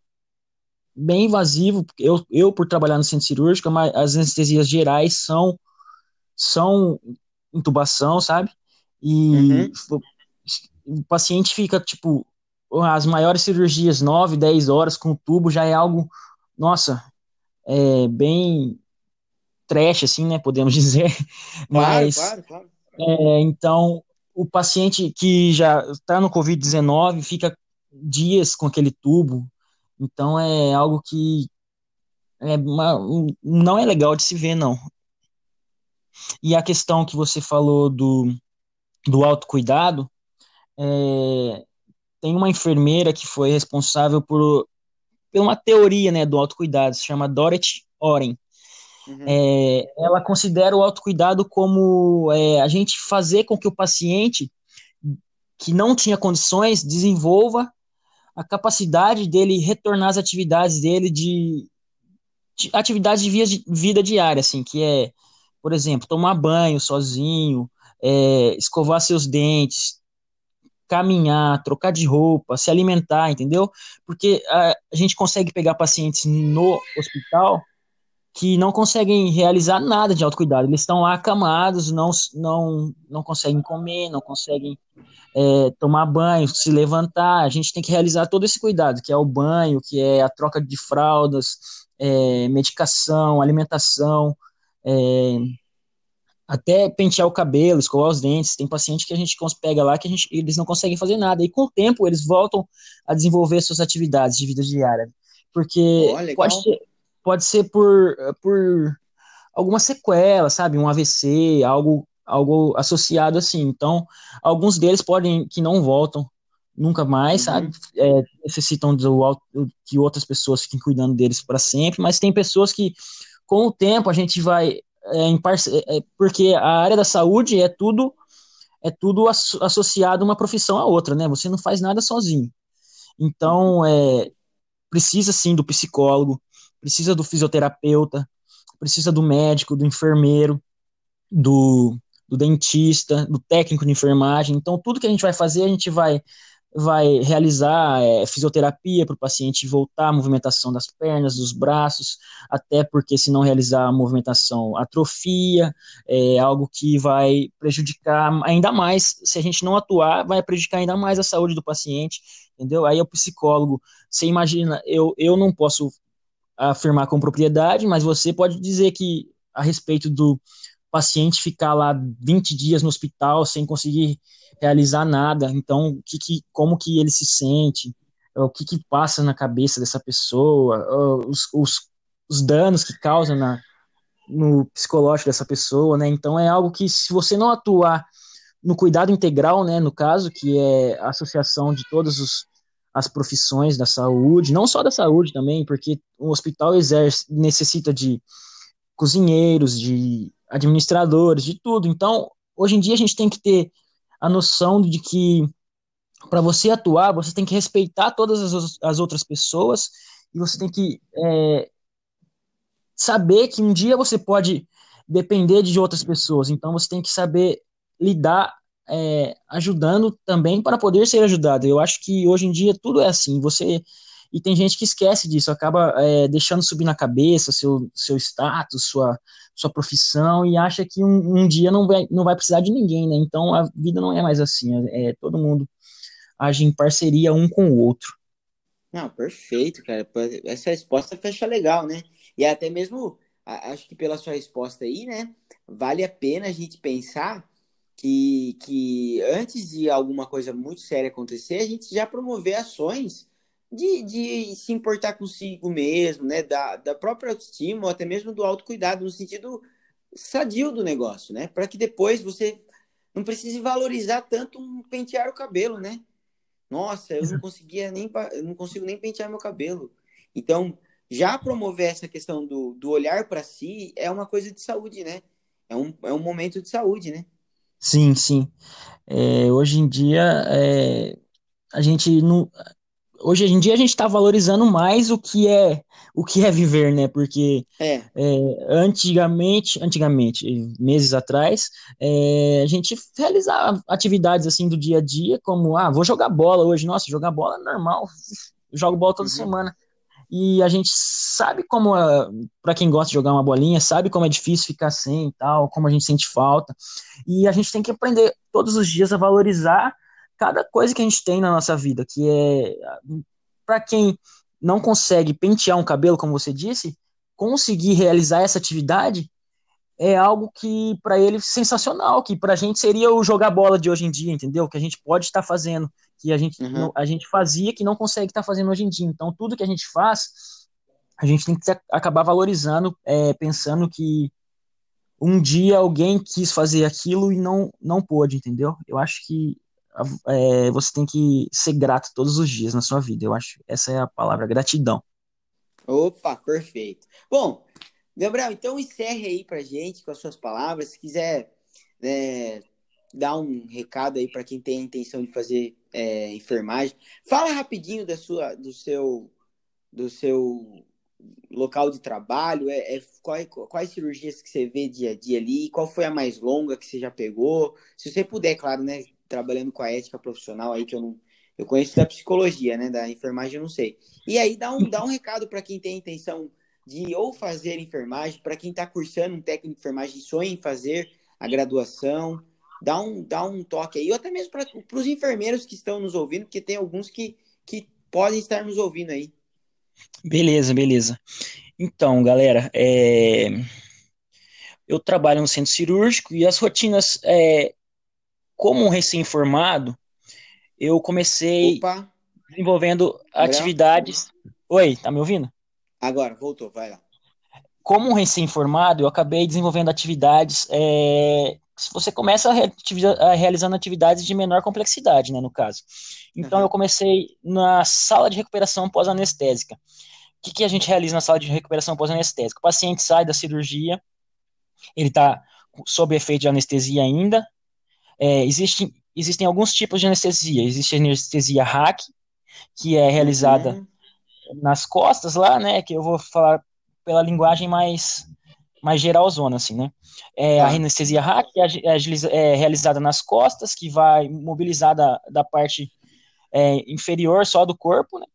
bem invasivo. Eu, eu por trabalhar no centro cirúrgico, as anestesias gerais são, são intubação, sabe? E uhum. o paciente fica, tipo, as maiores cirurgias, 9, 10 horas com o tubo, já é algo, nossa, é bem trash, assim, né, podemos [laughs] dizer. Claro, Mas, claro, claro. É, então, o paciente que já está no Covid-19 fica dias com aquele tubo, então é algo que é uma, não é legal de se ver, não. E a questão que você falou do, do autocuidado, é, tem uma enfermeira que foi responsável por, por uma teoria né, do autocuidado, se chama Dorothy Oren. Uhum. É, ela considera o autocuidado como é, a gente fazer com que o paciente que não tinha condições desenvolva a capacidade dele retornar às atividades dele de, de atividades de vida diária, assim, que é, por exemplo, tomar banho sozinho, é, escovar seus dentes, caminhar, trocar de roupa, se alimentar, entendeu? Porque a, a gente consegue pegar pacientes no hospital que não conseguem realizar nada de autocuidado. Eles estão lá acamados, não, não, não conseguem comer, não conseguem é, tomar banho, se levantar. A gente tem que realizar todo esse cuidado, que é o banho, que é a troca de fraldas, é, medicação, alimentação, é, até pentear o cabelo, escovar os dentes. Tem paciente que a gente pega lá que a gente, eles não conseguem fazer nada. E com o tempo eles voltam a desenvolver suas atividades de vida diária. Porque oh, pode ser pode ser por, por alguma sequela, sabe? Um AVC, algo, algo associado assim. Então, alguns deles podem que não voltam nunca mais, uhum. sabe? É, necessitam do, que outras pessoas fiquem cuidando deles para sempre, mas tem pessoas que, com o tempo, a gente vai. É, em parce... É, é, porque a área da saúde é tudo é tudo associado uma profissão à outra, né? Você não faz nada sozinho. Então, é, precisa sim do psicólogo, precisa do fisioterapeuta, precisa do médico, do enfermeiro, do, do dentista, do técnico de enfermagem. Então, tudo que a gente vai fazer, a gente vai vai realizar é, fisioterapia para o paciente voltar a movimentação das pernas, dos braços, até porque se não realizar a movimentação atrofia, é algo que vai prejudicar ainda mais, se a gente não atuar, vai prejudicar ainda mais a saúde do paciente, entendeu? Aí o psicólogo, você imagina, eu, eu não posso afirmar com propriedade, mas você pode dizer que a respeito do paciente ficar lá 20 dias no hospital sem conseguir realizar nada, então que, que, como que ele se sente, o que, que passa na cabeça dessa pessoa, os, os, os danos que causa na, no psicológico dessa pessoa, né? Então é algo que se você não atuar no cuidado integral, né, no caso, que é a associação de todos os as profissões da saúde, não só da saúde também, porque o hospital exerce, necessita de cozinheiros, de administradores, de tudo. Então, hoje em dia a gente tem que ter a noção de que para você atuar, você tem que respeitar todas as, as outras pessoas e você tem que é, saber que um dia você pode depender de outras pessoas. Então, você tem que saber lidar é, ajudando também para poder ser ajudado. Eu acho que hoje em dia tudo é assim. Você e tem gente que esquece disso, acaba é, deixando subir na cabeça seu, seu status, sua, sua profissão e acha que um, um, dia não vai, não vai precisar de ninguém, né? Então a vida não é mais assim. É, é todo mundo age em parceria um com o outro. Não, perfeito, cara. Essa resposta fecha legal, né? E até mesmo, acho que pela sua resposta aí, né? Vale a pena a gente pensar que, que antes de alguma coisa muito séria acontecer, a gente já promover ações de, de se importar consigo mesmo, né? Da, da própria autoestima, ou até mesmo do autocuidado, no sentido sadio do negócio, né? Para que depois você não precise valorizar tanto um pentear o cabelo, né? Nossa, eu não conseguia nem eu não consigo nem pentear meu cabelo. Então, já promover essa questão do, do olhar para si é uma coisa de saúde, né? É um, é um momento de saúde, né? Sim, sim. É, hoje em dia, é, a gente não, hoje em dia a gente está valorizando mais o que é o que é viver, né? Porque é. É, antigamente, antigamente, meses atrás, é, a gente realizava atividades assim do dia a dia, como ah, vou jogar bola hoje, nossa, jogar bola é normal, eu jogo bola toda uhum. semana. E a gente sabe como, é, para quem gosta de jogar uma bolinha, sabe como é difícil ficar sem e tal, como a gente sente falta. E a gente tem que aprender todos os dias a valorizar cada coisa que a gente tem na nossa vida, que é para quem não consegue pentear um cabelo, como você disse, conseguir realizar essa atividade é algo que para ele sensacional, que para a gente seria o jogar bola de hoje em dia, entendeu? Que a gente pode estar fazendo, que a gente, uhum. a gente fazia que não consegue estar fazendo hoje em dia. Então, tudo que a gente faz, a gente tem que acabar valorizando, é, pensando que um dia alguém quis fazer aquilo e não, não pôde, entendeu? Eu acho que é, você tem que ser grato todos os dias na sua vida. Eu acho essa é a palavra gratidão. Opa, perfeito. Bom, Gabriel, então encerre aí pra gente com as suas palavras. Se quiser é, dar um recado aí para quem tem a intenção de fazer é, enfermagem, fala rapidinho da sua, do seu, do seu local de trabalho. É, é quais, quais cirurgias que você vê dia a dia ali? Qual foi a mais longa que você já pegou? Se você puder, claro, né? Trabalhando com a ética profissional aí que eu não eu conheço da psicologia, né? Da enfermagem eu não sei. E aí dá um, dá um recado para quem tem a intenção de ou fazer enfermagem, para quem está cursando um técnico de enfermagem sonha em fazer a graduação, dá um, dá um toque aí, ou até mesmo para os enfermeiros que estão nos ouvindo, porque tem alguns que, que podem estar nos ouvindo aí. Beleza, beleza. Então, galera, é... eu trabalho no centro cirúrgico e as rotinas, é... como um recém-formado, eu comecei Opa. desenvolvendo atividades. Oi, tá me ouvindo? Agora, voltou, vai lá. Como um recém-formado, eu acabei desenvolvendo atividades. É, você começa realizando atividades de menor complexidade, né, no caso. Então, uhum. eu comecei na sala de recuperação pós-anestésica. O que, que a gente realiza na sala de recuperação pós-anestésica? O paciente sai da cirurgia, ele está sob efeito de anestesia ainda. É, existe, existem alguns tipos de anestesia. Existe a anestesia hack, que é realizada uhum nas costas lá, né? Que eu vou falar pela linguagem mais mais geralzona, assim, né? É, a tá. anestesia hack é, é, realizada nas costas, que vai mobilizar da, da parte é, inferior só do corpo, né?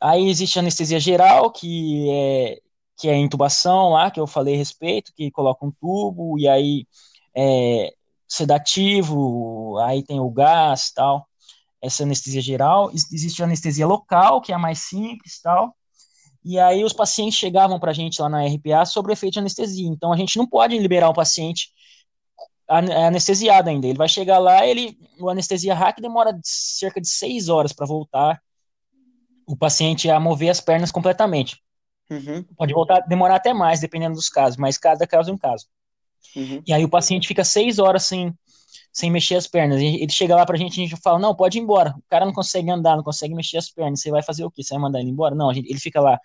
Aí existe a anestesia geral, que é, que é a intubação lá, que eu falei a respeito, que coloca um tubo, e aí é, sedativo, aí tem o gás tal essa anestesia geral. Existe a anestesia local, que é a mais simples tal. E aí os pacientes chegavam para a gente lá na RPA sobre o efeito de anestesia. Então a gente não pode liberar o paciente anestesiado ainda. Ele vai chegar lá, ele, o anestesia hack demora cerca de seis horas para voltar o paciente a mover as pernas completamente. Uhum. Pode voltar, demorar até mais, dependendo dos casos, mas cada caso é um caso. Uhum. E aí o paciente fica seis horas sem, sem mexer as pernas. Ele chega lá pra gente e a gente fala, não, pode ir embora. O cara não consegue andar, não consegue mexer as pernas. Você vai fazer o quê? Você vai mandar ele embora? Não, gente, ele fica lá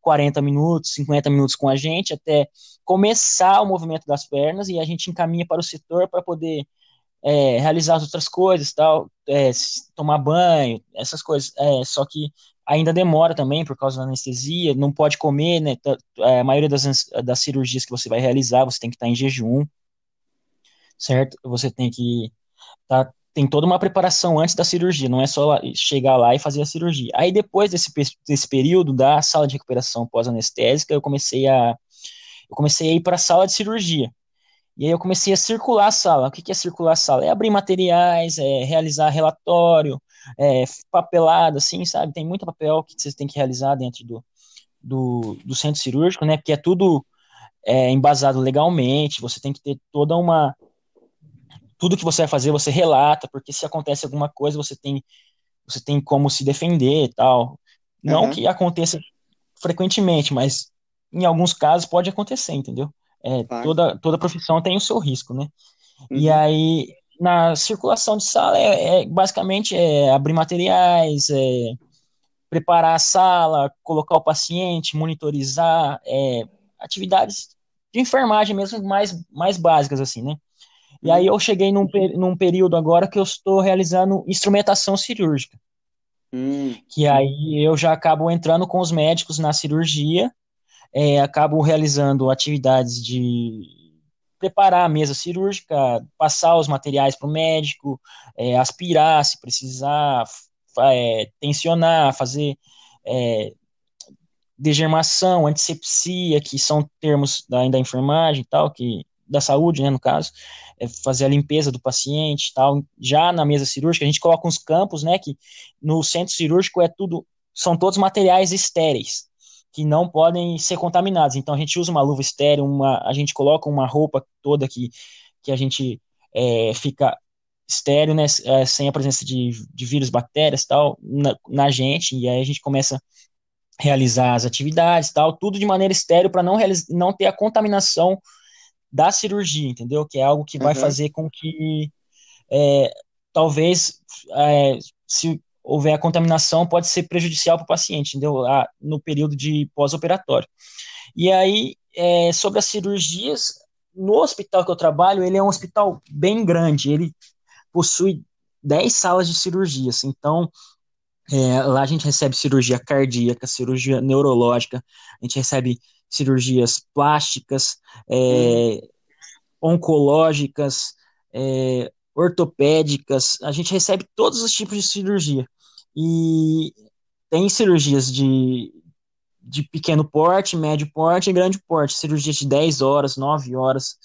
40 minutos, 50 minutos com a gente até começar o movimento das pernas e a gente encaminha para o setor para poder é, realizar as outras coisas, tal, é, tomar banho, essas coisas. É, só que ainda demora também por causa da anestesia, não pode comer, né? É, a maioria das, das cirurgias que você vai realizar, você tem que estar em jejum certo? Você tem que tá, tem toda uma preparação antes da cirurgia, não é só chegar lá e fazer a cirurgia. Aí depois desse, desse período da sala de recuperação pós-anestésica, eu comecei a eu comecei a ir para a sala de cirurgia. E aí eu comecei a circular a sala. O que é circular a sala? É abrir materiais, é realizar relatório, é papelada, assim, sabe? Tem muito papel que você tem que realizar dentro do, do, do centro cirúrgico, né? Porque é tudo é, embasado legalmente, você tem que ter toda uma tudo que você vai fazer você relata, porque se acontece alguma coisa você tem você tem como se defender e tal. Não uhum. que aconteça frequentemente, mas em alguns casos pode acontecer, entendeu? É, toda, toda profissão tem o seu risco, né? Uhum. E aí, na circulação de sala, é, é, basicamente é abrir materiais, é, preparar a sala, colocar o paciente, monitorizar, é, atividades de enfermagem mesmo mais, mais básicas, assim, né? E aí eu cheguei num, num período agora que eu estou realizando instrumentação cirúrgica. Hum. Que aí eu já acabo entrando com os médicos na cirurgia, é, acabo realizando atividades de preparar a mesa cirúrgica, passar os materiais para o médico, é, aspirar se precisar, é, tensionar, fazer é, degermação, antisepsia, que são termos da, da enfermagem e tal, que da saúde, né, no caso, é fazer a limpeza do paciente tal. Já na mesa cirúrgica, a gente coloca uns campos, né, que no centro cirúrgico é tudo, são todos materiais estéreis, que não podem ser contaminados. Então a gente usa uma luva estéreo, uma, a gente coloca uma roupa toda que, que a gente é, fica estéreo, né, é, sem a presença de, de vírus, bactérias tal, na, na gente, e aí a gente começa realizar as atividades tal, tudo de maneira estéreo para não, não ter a contaminação da cirurgia, entendeu? Que é algo que vai uhum. fazer com que é, talvez é, se houver a contaminação pode ser prejudicial para o paciente, entendeu? A, no período de pós-operatório. E aí, é, sobre as cirurgias, no hospital que eu trabalho, ele é um hospital bem grande, ele possui 10 salas de cirurgias, então é, lá a gente recebe cirurgia cardíaca, cirurgia neurológica, a gente recebe cirurgias plásticas, é, oncológicas, é, ortopédicas, a gente recebe todos os tipos de cirurgia. E tem cirurgias de, de pequeno porte, médio porte e grande porte, cirurgias de 10 horas, 9 horas,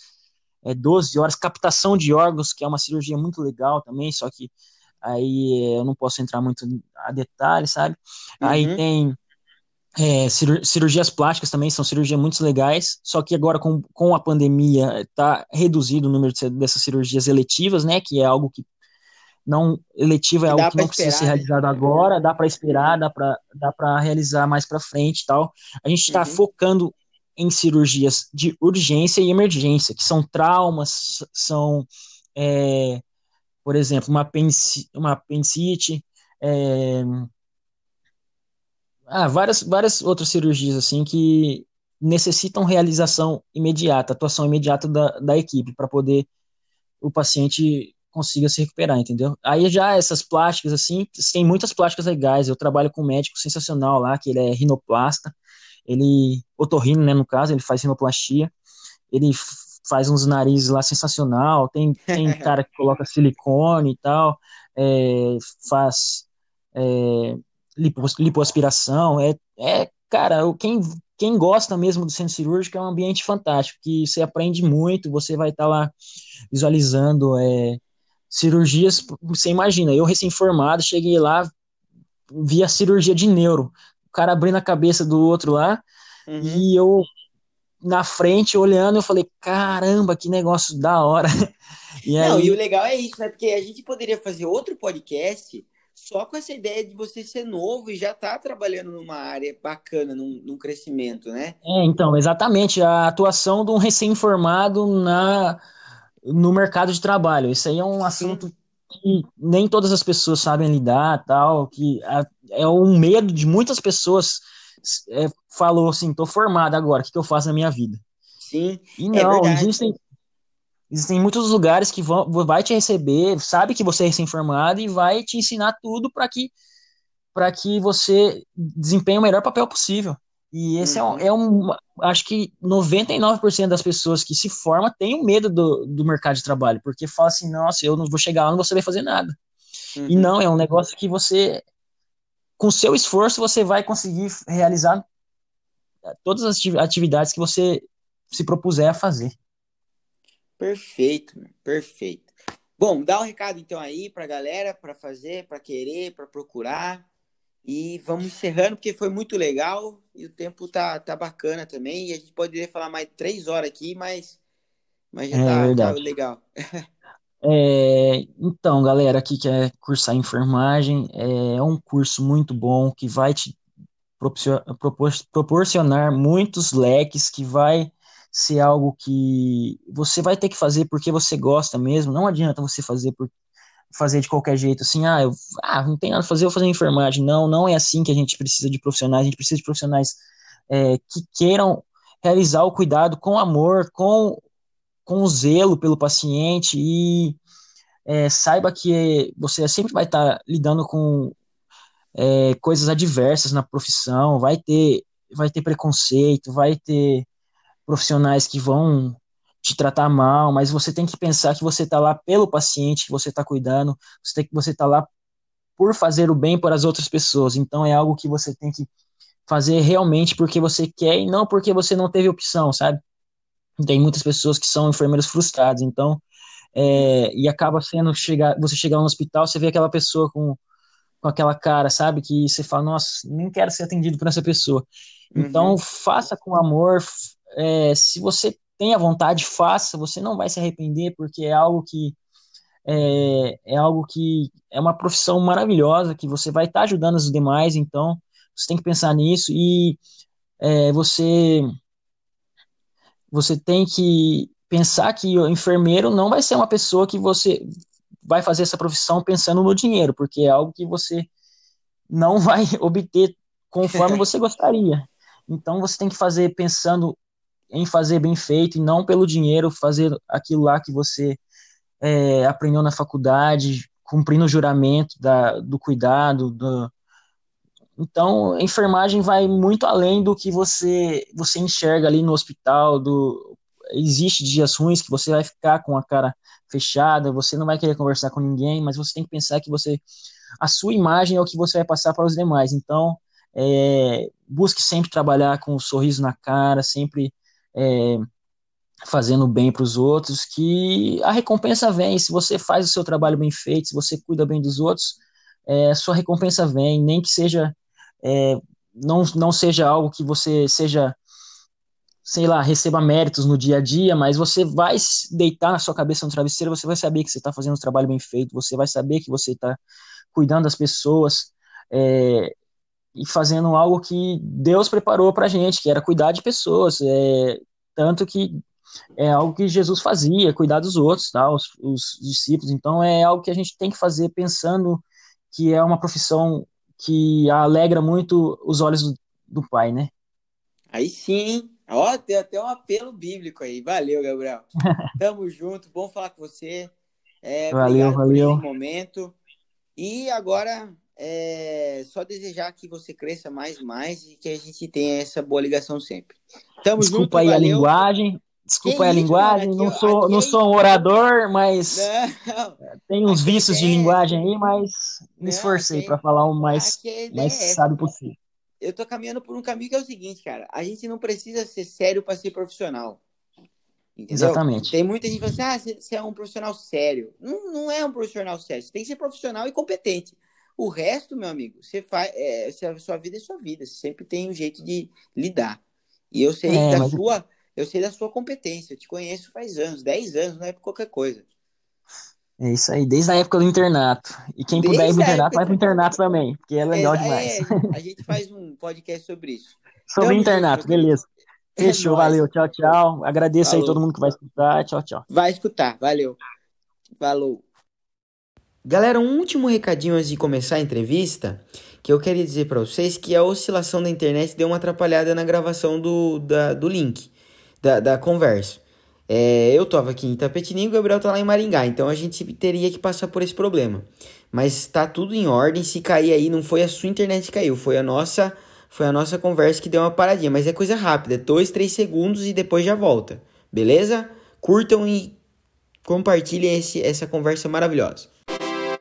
é, 12 horas, captação de órgãos, que é uma cirurgia muito legal também, só que aí eu não posso entrar muito a detalhe, sabe? Uhum. Aí tem é, cirurgias plásticas também são cirurgias muito legais, só que agora com, com a pandemia está reduzido o número de, dessas cirurgias eletivas, né? Que é algo que não eletiva é algo que não precisa ser né? realizado né? agora, dá para esperar, dá para dá para realizar mais para frente, tal. A gente está uhum. focando em cirurgias de urgência e emergência, que são traumas, são, é, por exemplo, uma, apendicite, uma apendicite é, ah, várias, várias outras cirurgias assim que necessitam realização imediata, atuação imediata da, da equipe para poder o paciente consiga se recuperar, entendeu? Aí já essas plásticas assim, tem muitas plásticas legais. Eu trabalho com um médico sensacional lá, que ele é rinoplasta, ele otorrino, né, no caso, ele faz rinoplastia. Ele faz uns narizes lá sensacional. Tem tem [laughs] cara que coloca silicone e tal, é, faz é, lipoaspiração, é, é cara, quem, quem gosta mesmo do centro cirúrgico é um ambiente fantástico, que você aprende muito, você vai estar tá lá visualizando é, cirurgias, você imagina, eu recém-formado, cheguei lá, vi a cirurgia de neuro, o cara abrindo a cabeça do outro lá, uhum. e eu na frente olhando, eu falei, caramba, que negócio da hora. [laughs] E Não, aí... e o legal é isso, né? Porque a gente poderia fazer outro podcast só com essa ideia de você ser novo e já estar tá trabalhando numa área bacana, num, num, crescimento, né? É, então, exatamente, a atuação de um recém-formado na no mercado de trabalho. Isso aí é um assunto Sim. que nem todas as pessoas sabem lidar, tal, que é um medo de muitas pessoas. É, falou assim, tô formado agora, o que, que eu faço na minha vida? Sim. E é não, é existem Existem muitos lugares que vão, vai te receber, sabe que você é recém-formado e vai te ensinar tudo para que para que você desempenhe o melhor papel possível. E esse uhum. é, um, é um. Acho que 99% das pessoas que se formam têm um medo do, do mercado de trabalho, porque fala assim: nossa, eu não vou chegar lá, não vou saber fazer nada. Uhum. E não, é um negócio que você, com seu esforço, você vai conseguir realizar todas as atividades que você se propuser a fazer. Perfeito, perfeito. Bom, dá um recado então aí pra galera, para fazer, para querer, para procurar. E vamos encerrando, porque foi muito legal e o tempo tá, tá bacana também. E a gente poderia falar mais três horas aqui, mas, mas já é tá, tá legal. É, então, galera, aqui quer cursar enfermagem, é um curso muito bom que vai te proporcionar muitos leques, que vai ser algo que você vai ter que fazer porque você gosta mesmo. Não adianta você fazer por fazer de qualquer jeito, assim, ah, eu, ah, não tem nada a fazer, eu vou fazer enfermagem. Não, não é assim que a gente precisa de profissionais. A gente precisa de profissionais é, que queiram realizar o cuidado com amor, com, com zelo pelo paciente e é, saiba que você sempre vai estar lidando com é, coisas adversas na profissão, vai ter, vai ter preconceito, vai ter profissionais que vão te tratar mal, mas você tem que pensar que você está lá pelo paciente, que você está cuidando, você tem que você está lá por fazer o bem para as outras pessoas. Então é algo que você tem que fazer realmente porque você quer e não porque você não teve opção, sabe? Tem muitas pessoas que são enfermeiros frustrados, então, é, e acaba sendo chegar, você chegar no hospital, você vê aquela pessoa com, com aquela cara, sabe? Que você fala, nossa, nem quero ser atendido por essa pessoa. Então, uhum. faça com amor. É, se você tem a vontade, faça. Você não vai se arrepender, porque é algo que é, é algo que é uma profissão maravilhosa, que você vai estar tá ajudando os demais. Então, você tem que pensar nisso e é, você você tem que pensar que o enfermeiro não vai ser uma pessoa que você vai fazer essa profissão pensando no dinheiro, porque é algo que você não [laughs] vai obter conforme [laughs] você gostaria. Então você tem que fazer pensando em fazer bem feito e não pelo dinheiro, fazer aquilo lá que você é, aprendeu na faculdade, cumprindo o juramento da, do cuidado. Do... Então, a enfermagem vai muito além do que você, você enxerga ali no hospital. Do... Existe dias ruins que você vai ficar com a cara fechada, você não vai querer conversar com ninguém, mas você tem que pensar que você a sua imagem é o que você vai passar para os demais. Então, é, busque sempre trabalhar com um sorriso na cara, sempre é, fazendo bem para os outros, que a recompensa vem. Se você faz o seu trabalho bem feito, se você cuida bem dos outros, é, sua recompensa vem, nem que seja é, não, não seja algo que você seja sei lá, receba méritos no dia a dia, mas você vai deitar na sua cabeça no travesseiro, você vai saber que você está fazendo um trabalho bem feito, você vai saber que você está cuidando das pessoas é, e fazendo algo que Deus preparou para a gente, que era cuidar de pessoas, é, tanto que é algo que Jesus fazia, cuidar dos outros, tá, os, os discípulos. Então é algo que a gente tem que fazer pensando que é uma profissão que alegra muito os olhos do, do Pai, né? Aí sim, Ó, tem até um apelo bíblico aí. Valeu, Gabriel. [laughs] Tamo junto, bom falar com você. É, valeu, valeu. Momento. E agora, é só desejar que você cresça mais e mais e que a gente tenha essa boa ligação sempre. Tamo Desculpa junto, aí valeu. a linguagem. Desculpa aí a linguagem, não, sou, não sou um orador, mas não, tem uns vícios é... de linguagem aí, mas me esforcei para falar o mais, mais é sábio possível eu tô caminhando por um caminho que é o seguinte, cara. A gente não precisa ser sério para ser profissional. Entendeu? Exatamente. Tem muita gente que fala assim, ah, você é um profissional sério. Não, não é um profissional sério. Você tem que ser profissional e competente. O resto, meu amigo, você faz. É, sua vida é sua vida. Você sempre tem um jeito de lidar. E eu sei é, da mas... sua. Eu sei da sua competência. Eu te conheço faz anos, 10 anos, não é por qualquer coisa. É isso aí, desde a época do internato. E quem desde puder ir pro internato, vai pro internato também, porque é legal é, demais. É, a gente faz um podcast sobre isso. sobre o internato, junto, beleza. [laughs] É Fechou, valeu, tchau, tchau. Agradeço Falou. aí todo mundo que vai escutar, tchau, tchau. Vai escutar, valeu. Falou. Galera, um último recadinho antes de começar a entrevista, que eu queria dizer para vocês que a oscilação da internet deu uma atrapalhada na gravação do, da, do link, da, da conversa. É, eu tava aqui em Itapetininga, o Gabriel tá lá em Maringá, então a gente teria que passar por esse problema. Mas tá tudo em ordem, se cair aí, não foi a sua internet que caiu, foi a nossa, foi a nossa conversa que deu uma paradinha, mas é coisa rápida, 2, 3 segundos e depois já volta. Beleza? Curtam e compartilhem esse, essa conversa maravilhosa.